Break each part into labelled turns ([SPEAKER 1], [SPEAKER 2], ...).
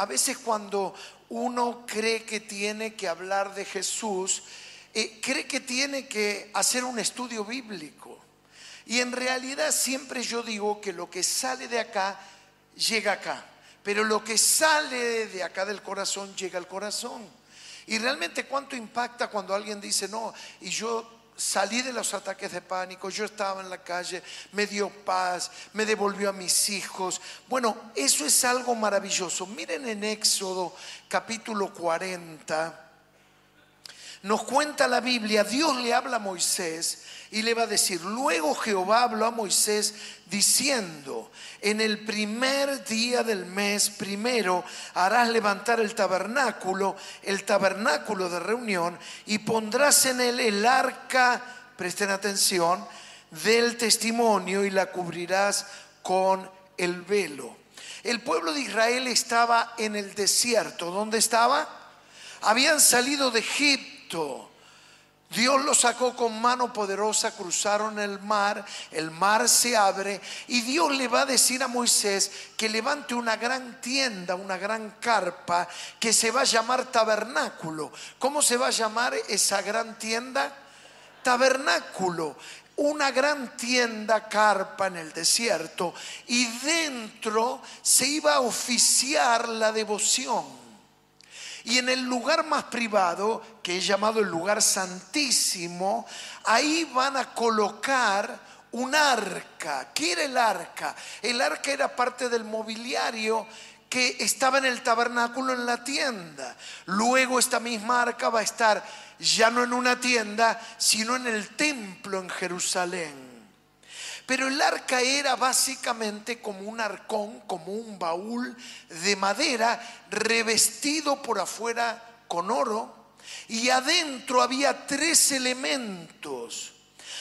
[SPEAKER 1] a veces cuando uno cree que tiene que hablar de Jesús, eh, cree que tiene que hacer un estudio bíblico. Y en realidad siempre yo digo que lo que sale de acá llega acá, pero lo que sale de acá del corazón llega al corazón. Y realmente cuánto impacta cuando alguien dice, no, y yo salí de los ataques de pánico, yo estaba en la calle, me dio paz, me devolvió a mis hijos. Bueno, eso es algo maravilloso. Miren en Éxodo capítulo 40, nos cuenta la Biblia, Dios le habla a Moisés y le va a decir, luego Jehová habló a Moisés diciendo, en el primer día del mes primero harás levantar el tabernáculo, el tabernáculo de reunión, y pondrás en él el arca, presten atención, del testimonio y la cubrirás con el velo. El pueblo de Israel estaba en el desierto. ¿Dónde estaba? Habían salido de Egipto Dios los sacó con mano poderosa, cruzaron el mar, el mar se abre y Dios le va a decir a Moisés que levante una gran tienda, una gran carpa que se va a llamar tabernáculo. ¿Cómo se va a llamar esa gran tienda? Tabernáculo una gran tienda carpa en el desierto y dentro se iba a oficiar la devoción. Y en el lugar más privado, que es llamado el lugar santísimo, ahí van a colocar un arca. ¿Qué era el arca? El arca era parte del mobiliario que estaba en el tabernáculo en la tienda. Luego esta misma arca va a estar ya no en una tienda, sino en el templo en Jerusalén. Pero el arca era básicamente como un arcón, como un baúl de madera revestido por afuera con oro. Y adentro había tres elementos.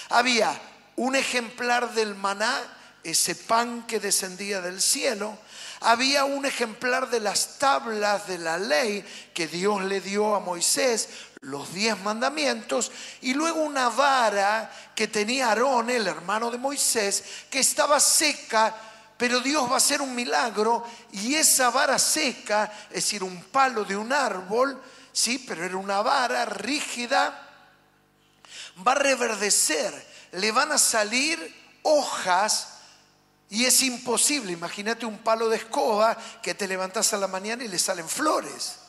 [SPEAKER 1] Había un ejemplar del maná, ese pan que descendía del cielo. Había un ejemplar de las tablas de la ley que Dios le dio a Moisés, los diez mandamientos y luego una vara que tenía Aarón, el hermano de Moisés, que estaba seca, pero Dios va a hacer un milagro y esa vara seca, es decir, un palo de un árbol, sí, pero era una vara rígida, va a reverdecer, le van a salir hojas y es imposible, imagínate un palo de escoba que te levantas a la mañana y le salen flores.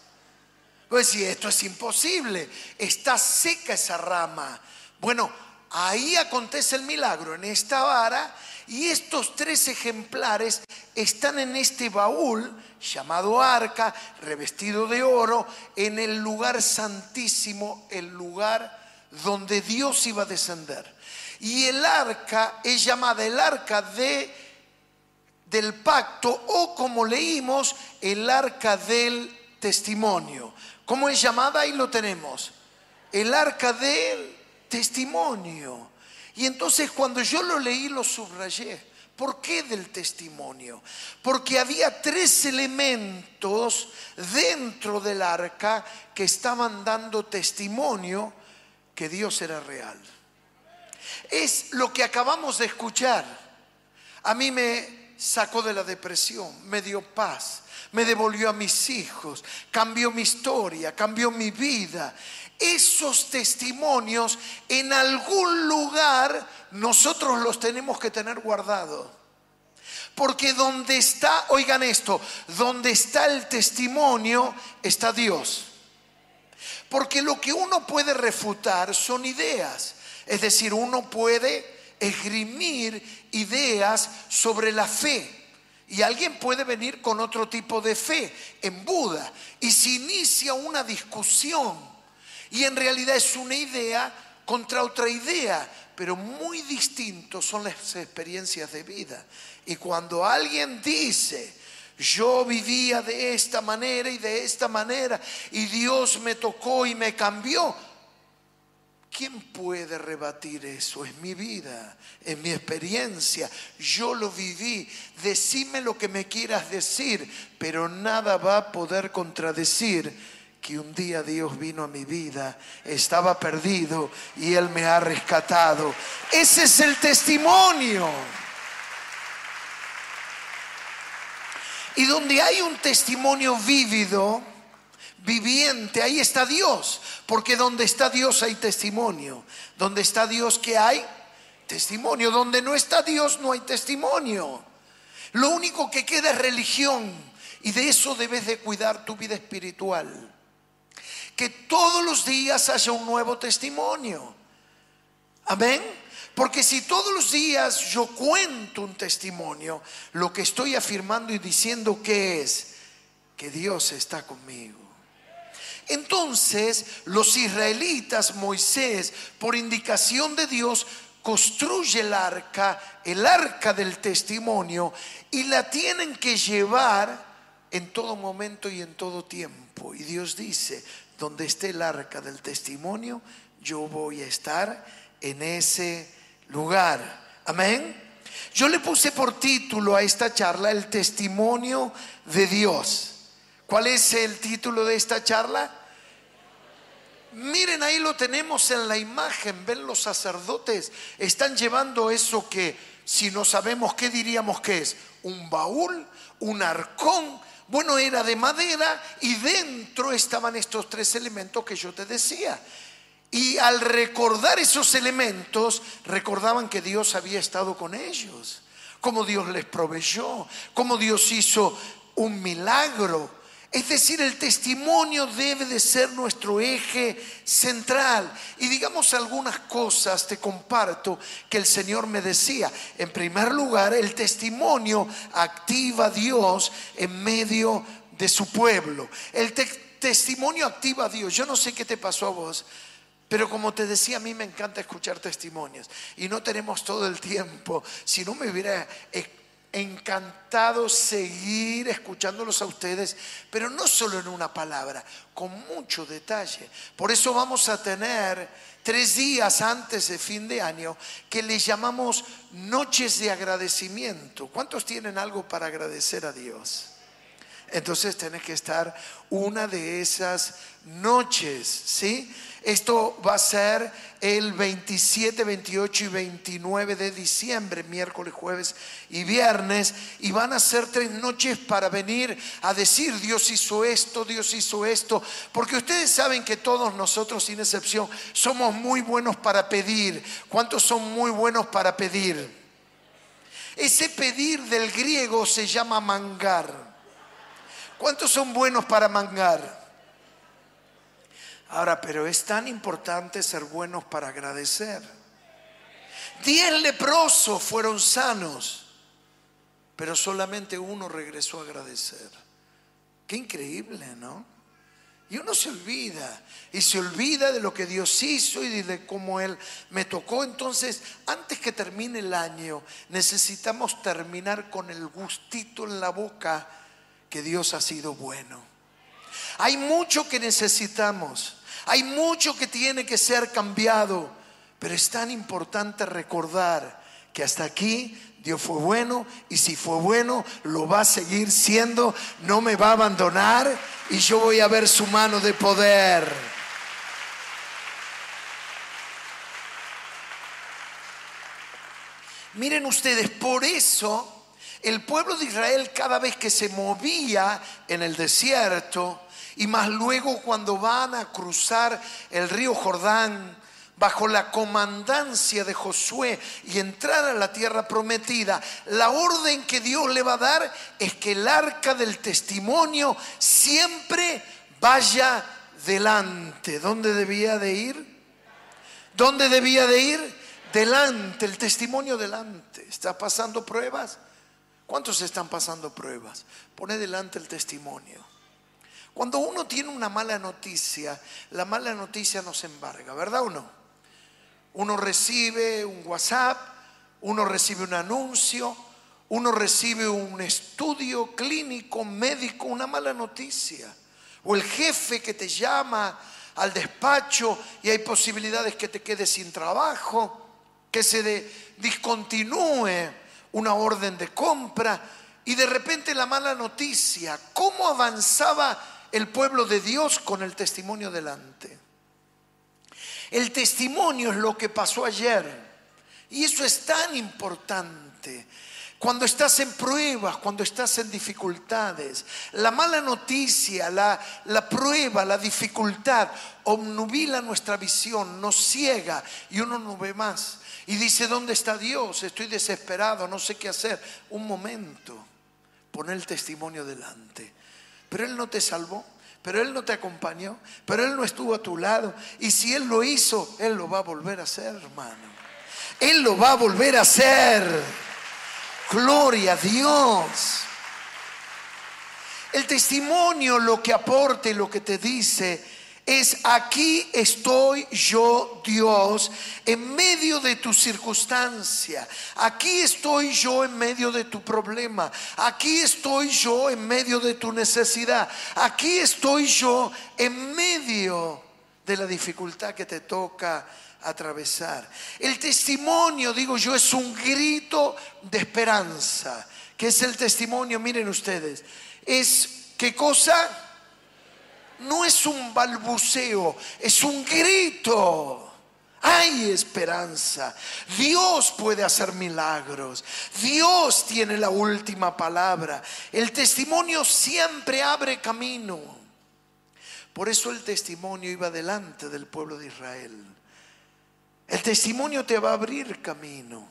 [SPEAKER 1] Pues si esto es imposible, está seca esa rama. Bueno, ahí acontece el milagro, en esta vara, y estos tres ejemplares están en este baúl llamado arca, revestido de oro, en el lugar santísimo, el lugar donde Dios iba a descender. Y el arca es llamada el arca de, del pacto o como leímos, el arca del testimonio. ¿Cómo es llamada? Ahí lo tenemos. El arca del testimonio. Y entonces cuando yo lo leí lo subrayé. ¿Por qué del testimonio? Porque había tres elementos dentro del arca que estaban dando testimonio que Dios era real. Es lo que acabamos de escuchar. A mí me sacó de la depresión, me dio paz, me devolvió a mis hijos, cambió mi historia, cambió mi vida. Esos testimonios en algún lugar nosotros los tenemos que tener guardados. Porque donde está, oigan esto, donde está el testimonio está Dios. Porque lo que uno puede refutar son ideas. Es decir, uno puede esgrimir ideas sobre la fe. Y alguien puede venir con otro tipo de fe en Buda y se inicia una discusión. Y en realidad es una idea contra otra idea, pero muy distintos son las experiencias de vida. Y cuando alguien dice, yo vivía de esta manera y de esta manera, y Dios me tocó y me cambió, ¿Quién puede rebatir eso? Es mi vida, es mi experiencia. Yo lo viví. Decime lo que me quieras decir, pero nada va a poder contradecir que un día Dios vino a mi vida, estaba perdido y Él me ha rescatado. Ese es el testimonio. Y donde hay un testimonio vívido, viviente, ahí está Dios. Porque donde está Dios hay testimonio. Donde está Dios, ¿qué hay? Testimonio. Donde no está Dios no hay testimonio. Lo único que queda es religión. Y de eso debes de cuidar tu vida espiritual. Que todos los días haya un nuevo testimonio. Amén. Porque si todos los días yo cuento un testimonio, lo que estoy afirmando y diciendo que es que Dios está conmigo. Entonces los israelitas, Moisés, por indicación de Dios, construye el arca, el arca del testimonio, y la tienen que llevar en todo momento y en todo tiempo. Y Dios dice, donde esté el arca del testimonio, yo voy a estar en ese lugar. Amén. Yo le puse por título a esta charla el testimonio de Dios. ¿Cuál es el título de esta charla? Miren, ahí lo tenemos en la imagen, ven los sacerdotes, están llevando eso que si no sabemos qué diríamos que es, un baúl, un arcón, bueno, era de madera y dentro estaban estos tres elementos que yo te decía. Y al recordar esos elementos, recordaban que Dios había estado con ellos, cómo Dios les proveyó, cómo Dios hizo un milagro. Es decir, el testimonio debe de ser nuestro eje central. Y digamos algunas cosas, te comparto, que el Señor me decía. En primer lugar, el testimonio activa a Dios en medio de su pueblo. El testimonio activa a Dios. Yo no sé qué te pasó a vos, pero como te decía, a mí me encanta escuchar testimonios y no tenemos todo el tiempo. Si no me hubiera encantado seguir escuchándolos a ustedes, pero no solo en una palabra, con mucho detalle. Por eso vamos a tener tres días antes de fin de año que le llamamos noches de agradecimiento. ¿Cuántos tienen algo para agradecer a Dios? Entonces tenés que estar una de esas noches, ¿sí? Esto va a ser el 27, 28 y 29 de diciembre, miércoles, jueves y viernes. Y van a ser tres noches para venir a decir, Dios hizo esto, Dios hizo esto. Porque ustedes saben que todos nosotros, sin excepción, somos muy buenos para pedir. ¿Cuántos son muy buenos para pedir? Ese pedir del griego se llama mangar. ¿Cuántos son buenos para mangar? Ahora, pero es tan importante ser buenos para agradecer. Diez leprosos fueron sanos, pero solamente uno regresó a agradecer. Qué increíble, ¿no? Y uno se olvida, y se olvida de lo que Dios hizo y de cómo Él me tocó. Entonces, antes que termine el año, necesitamos terminar con el gustito en la boca que Dios ha sido bueno. Hay mucho que necesitamos. Hay mucho que tiene que ser cambiado, pero es tan importante recordar que hasta aquí Dios fue bueno y si fue bueno lo va a seguir siendo, no me va a abandonar y yo voy a ver su mano de poder. Miren ustedes, por eso el pueblo de Israel cada vez que se movía en el desierto, y más luego cuando van a cruzar el río Jordán bajo la comandancia de Josué y entrar a la tierra prometida, la orden que Dios le va a dar es que el arca del testimonio siempre vaya delante. ¿Dónde debía de ir? ¿Dónde debía de ir? Delante, el testimonio delante. ¿Está pasando pruebas? ¿Cuántos están pasando pruebas? Pone delante el testimonio. Cuando uno tiene una mala noticia, la mala noticia nos embarga, ¿verdad o no? Uno recibe un WhatsApp, uno recibe un anuncio, uno recibe un estudio clínico, médico, una mala noticia. O el jefe que te llama al despacho y hay posibilidades que te quedes sin trabajo, que se discontinúe una orden de compra y de repente la mala noticia, ¿cómo avanzaba el pueblo de Dios con el testimonio delante. El testimonio es lo que pasó ayer. Y eso es tan importante. Cuando estás en pruebas, cuando estás en dificultades. La mala noticia, la, la prueba, la dificultad obnubila nuestra visión, nos ciega y uno no ve más. Y dice, ¿dónde está Dios? Estoy desesperado, no sé qué hacer. Un momento, pon el testimonio delante. Pero Él no te salvó, pero Él no te acompañó, pero Él no estuvo a tu lado. Y si Él lo hizo, Él lo va a volver a hacer, hermano. Él lo va a volver a hacer. Gloria a Dios. El testimonio lo que aporte, lo que te dice es aquí estoy yo Dios en medio de tu circunstancia. Aquí estoy yo en medio de tu problema. Aquí estoy yo en medio de tu necesidad. Aquí estoy yo en medio de la dificultad que te toca atravesar. El testimonio, digo yo, es un grito de esperanza. ¿Qué es el testimonio? Miren ustedes, es qué cosa? No es un balbuceo, es un grito. Hay esperanza. Dios puede hacer milagros. Dios tiene la última palabra. El testimonio siempre abre camino. Por eso el testimonio iba delante del pueblo de Israel. El testimonio te va a abrir camino.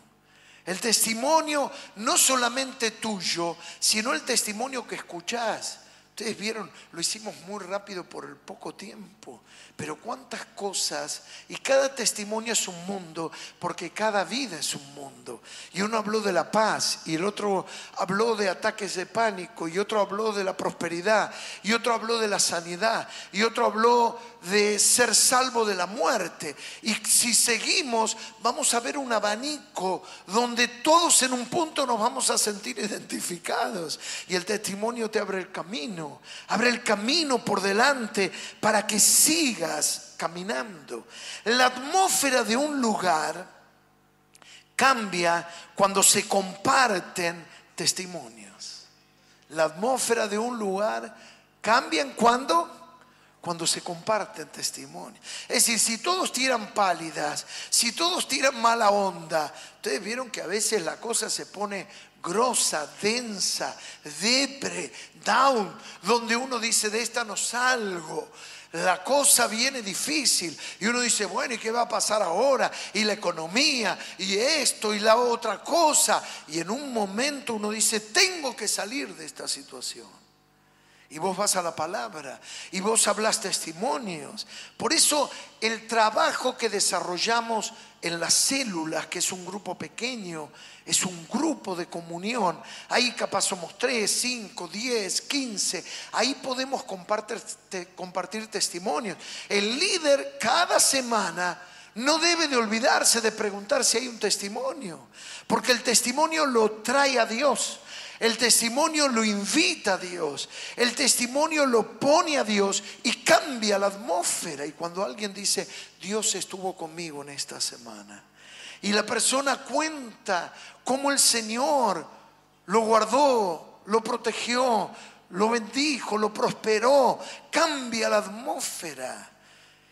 [SPEAKER 1] El testimonio no solamente tuyo, sino el testimonio que escuchás. Ustedes vieron, lo hicimos muy rápido por el poco tiempo, pero cuántas cosas, y cada testimonio es un mundo, porque cada vida es un mundo. Y uno habló de la paz, y el otro habló de ataques de pánico, y otro habló de la prosperidad, y otro habló de la sanidad, y otro habló de ser salvo de la muerte. Y si seguimos, vamos a ver un abanico donde todos en un punto nos vamos a sentir identificados. Y el testimonio te abre el camino, abre el camino por delante para que sigas caminando. La atmósfera de un lugar cambia cuando se comparten testimonios. La atmósfera de un lugar cambia cuando cuando se comparten testimonios. Es decir, si todos tiran pálidas, si todos tiran mala onda, ustedes vieron que a veces la cosa se pone grosa, densa, depre, down, donde uno dice, de esta no salgo. La cosa viene difícil y uno dice, bueno, ¿y qué va a pasar ahora? Y la economía, y esto, y la otra cosa. Y en un momento uno dice, tengo que salir de esta situación. Y vos vas a la palabra y vos hablas testimonios. Por eso el trabajo que desarrollamos en las células, que es un grupo pequeño, es un grupo de comunión. Ahí capaz somos 3, 5, 10, 15. Ahí podemos compartir, testimonios. El líder cada semana no debe de olvidarse de preguntar si hay un testimonio, porque el testimonio lo trae a Dios. El testimonio lo invita a Dios. El testimonio lo pone a Dios y cambia la atmósfera. Y cuando alguien dice, Dios estuvo conmigo en esta semana. Y la persona cuenta cómo el Señor lo guardó, lo protegió, lo bendijo, lo prosperó. Cambia la atmósfera.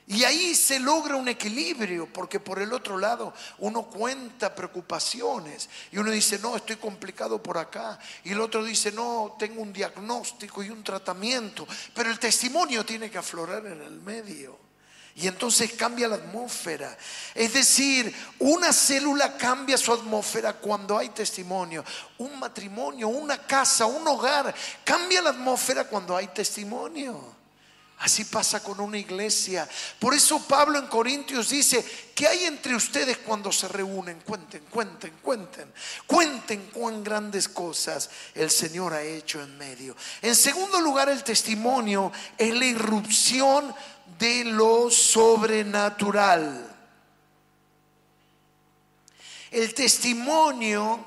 [SPEAKER 1] Y ahí se logra un equilibrio, porque por el otro lado uno cuenta preocupaciones y uno dice, no, estoy complicado por acá. Y el otro dice, no, tengo un diagnóstico y un tratamiento. Pero el testimonio tiene que aflorar en el medio. Y entonces cambia la atmósfera. Es decir, una célula cambia su atmósfera cuando hay testimonio. Un matrimonio, una casa, un hogar, cambia la atmósfera cuando hay testimonio. Así pasa con una iglesia. Por eso Pablo en Corintios dice, ¿qué hay entre ustedes cuando se reúnen? Cuenten, cuenten, cuenten. Cuenten cuán grandes cosas el Señor ha hecho en medio. En segundo lugar, el testimonio es la irrupción de lo sobrenatural. El testimonio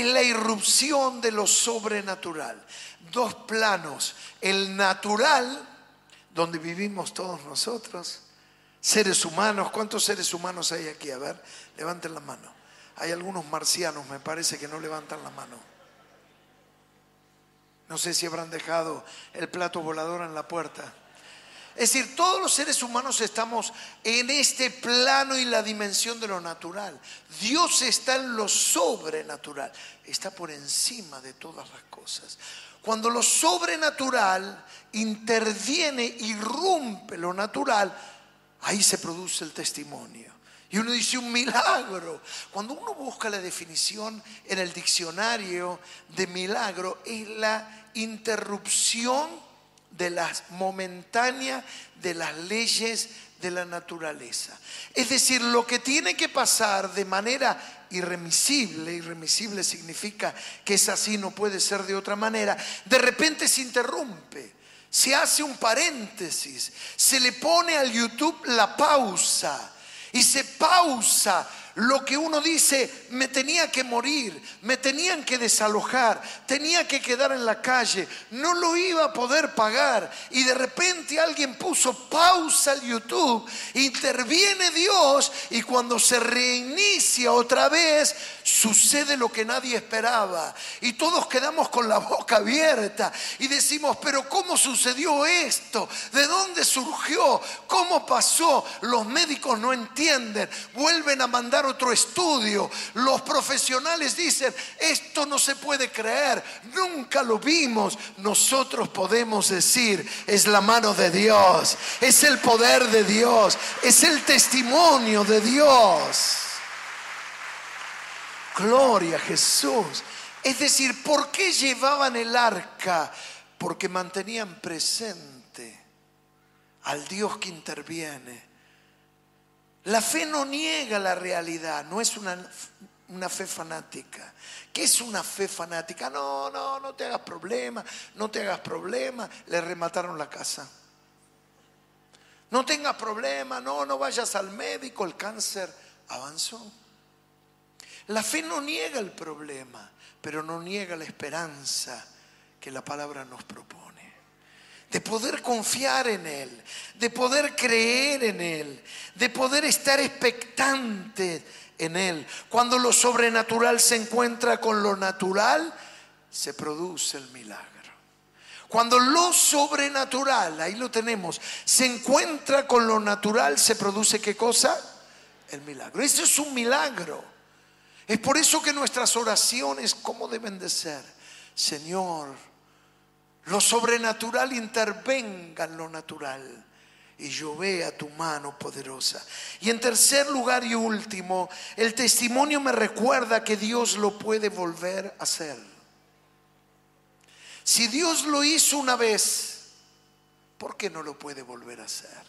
[SPEAKER 1] es la irrupción de lo sobrenatural dos planos, el natural, donde vivimos todos nosotros, seres humanos, ¿cuántos seres humanos hay aquí? A ver, levanten la mano. Hay algunos marcianos, me parece que no levantan la mano. No sé si habrán dejado el plato volador en la puerta. Es decir, todos los seres humanos estamos en este plano y la dimensión de lo natural. Dios está en lo sobrenatural, está por encima de todas las cosas. Cuando lo sobrenatural interviene, irrumpe lo natural, ahí se produce el testimonio. Y uno dice un milagro. Cuando uno busca la definición en el diccionario de milagro, es la interrupción de las momentáneas de las leyes de la naturaleza. Es decir, lo que tiene que pasar de manera irremisible, irremisible significa que es así, no puede ser de otra manera, de repente se interrumpe, se hace un paréntesis, se le pone al YouTube la pausa y se pausa lo que uno dice, me tenía que morir, me tenían que desalojar, tenía que quedar en la calle, no lo iba a poder pagar. Y de repente alguien puso pausa al YouTube, interviene Dios y cuando se reinicia otra vez, sucede lo que nadie esperaba. Y todos quedamos con la boca abierta y decimos, pero ¿cómo sucedió esto? ¿De dónde surgió? ¿Cómo pasó? Los médicos no entienden, vuelven a mandar otro estudio. Los profesionales dicen, esto no se puede creer, nunca lo vimos. Nosotros podemos decir, es la mano de Dios, es el poder de Dios, es el testimonio de Dios. Gloria a Jesús. Es decir, ¿por qué llevaban el arca? Porque mantenían presente al Dios que interviene la fe no niega la realidad, no es una, una fe fanática. ¿Qué es una fe fanática? No, no, no te hagas problema, no te hagas problema. Le remataron la casa. No tengas problema, no, no vayas al médico, el cáncer avanzó. La fe no niega el problema, pero no niega la esperanza que la palabra nos propone de poder confiar en Él, de poder creer en Él, de poder estar expectante en Él. Cuando lo sobrenatural se encuentra con lo natural, se produce el milagro. Cuando lo sobrenatural, ahí lo tenemos, se encuentra con lo natural, se produce qué cosa? El milagro. Eso es un milagro. Es por eso que nuestras oraciones, ¿cómo deben de ser? Señor, lo sobrenatural intervenga en lo natural y yo vea tu mano poderosa. Y en tercer lugar y último, el testimonio me recuerda que Dios lo puede volver a hacer. Si Dios lo hizo una vez, ¿por qué no lo puede volver a hacer?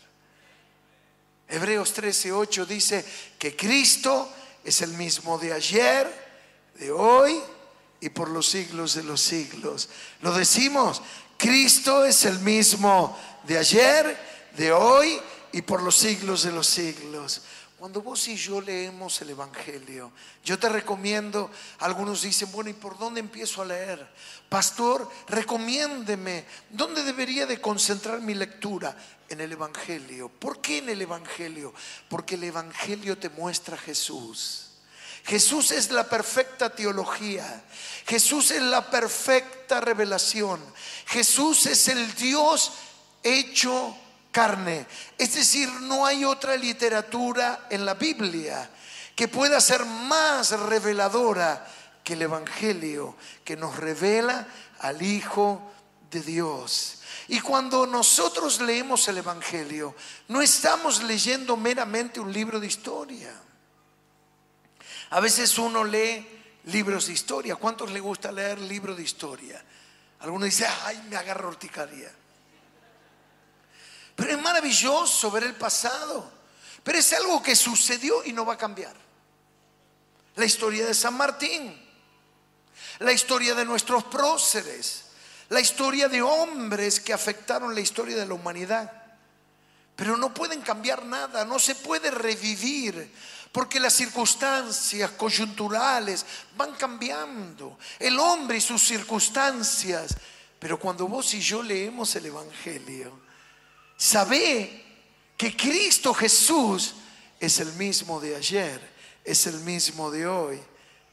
[SPEAKER 1] Hebreos 13:8 dice que Cristo es el mismo de ayer, de hoy y por los siglos de los siglos. Lo decimos, Cristo es el mismo de ayer, de hoy y por los siglos de los siglos. Cuando vos y yo leemos el Evangelio, yo te recomiendo, algunos dicen, bueno, ¿y por dónde empiezo a leer? Pastor, recomiéndeme, ¿dónde debería de concentrar mi lectura? En el Evangelio. ¿Por qué en el Evangelio? Porque el Evangelio te muestra a Jesús. Jesús es la perfecta teología. Jesús es la perfecta revelación. Jesús es el Dios hecho carne. Es decir, no hay otra literatura en la Biblia que pueda ser más reveladora que el Evangelio, que nos revela al Hijo de Dios. Y cuando nosotros leemos el Evangelio, no estamos leyendo meramente un libro de historia. A veces uno lee libros de historia. ¿Cuántos le gusta leer libros de historia? Algunos dicen, ay, me agarro horticaria. Pero es maravilloso ver el pasado. Pero es algo que sucedió y no va a cambiar. La historia de San Martín, la historia de nuestros próceres, la historia de hombres que afectaron la historia de la humanidad. Pero no pueden cambiar nada, no se puede revivir porque las circunstancias coyunturales van cambiando, el hombre y sus circunstancias. Pero cuando vos y yo leemos el Evangelio, sabe que Cristo Jesús es el mismo de ayer, es el mismo de hoy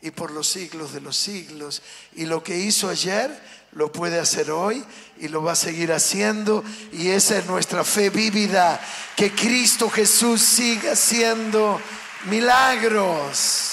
[SPEAKER 1] y por los siglos de los siglos. Y lo que hizo ayer lo puede hacer hoy y lo va a seguir haciendo. Y esa es nuestra fe vívida, que Cristo Jesús siga haciendo milagros.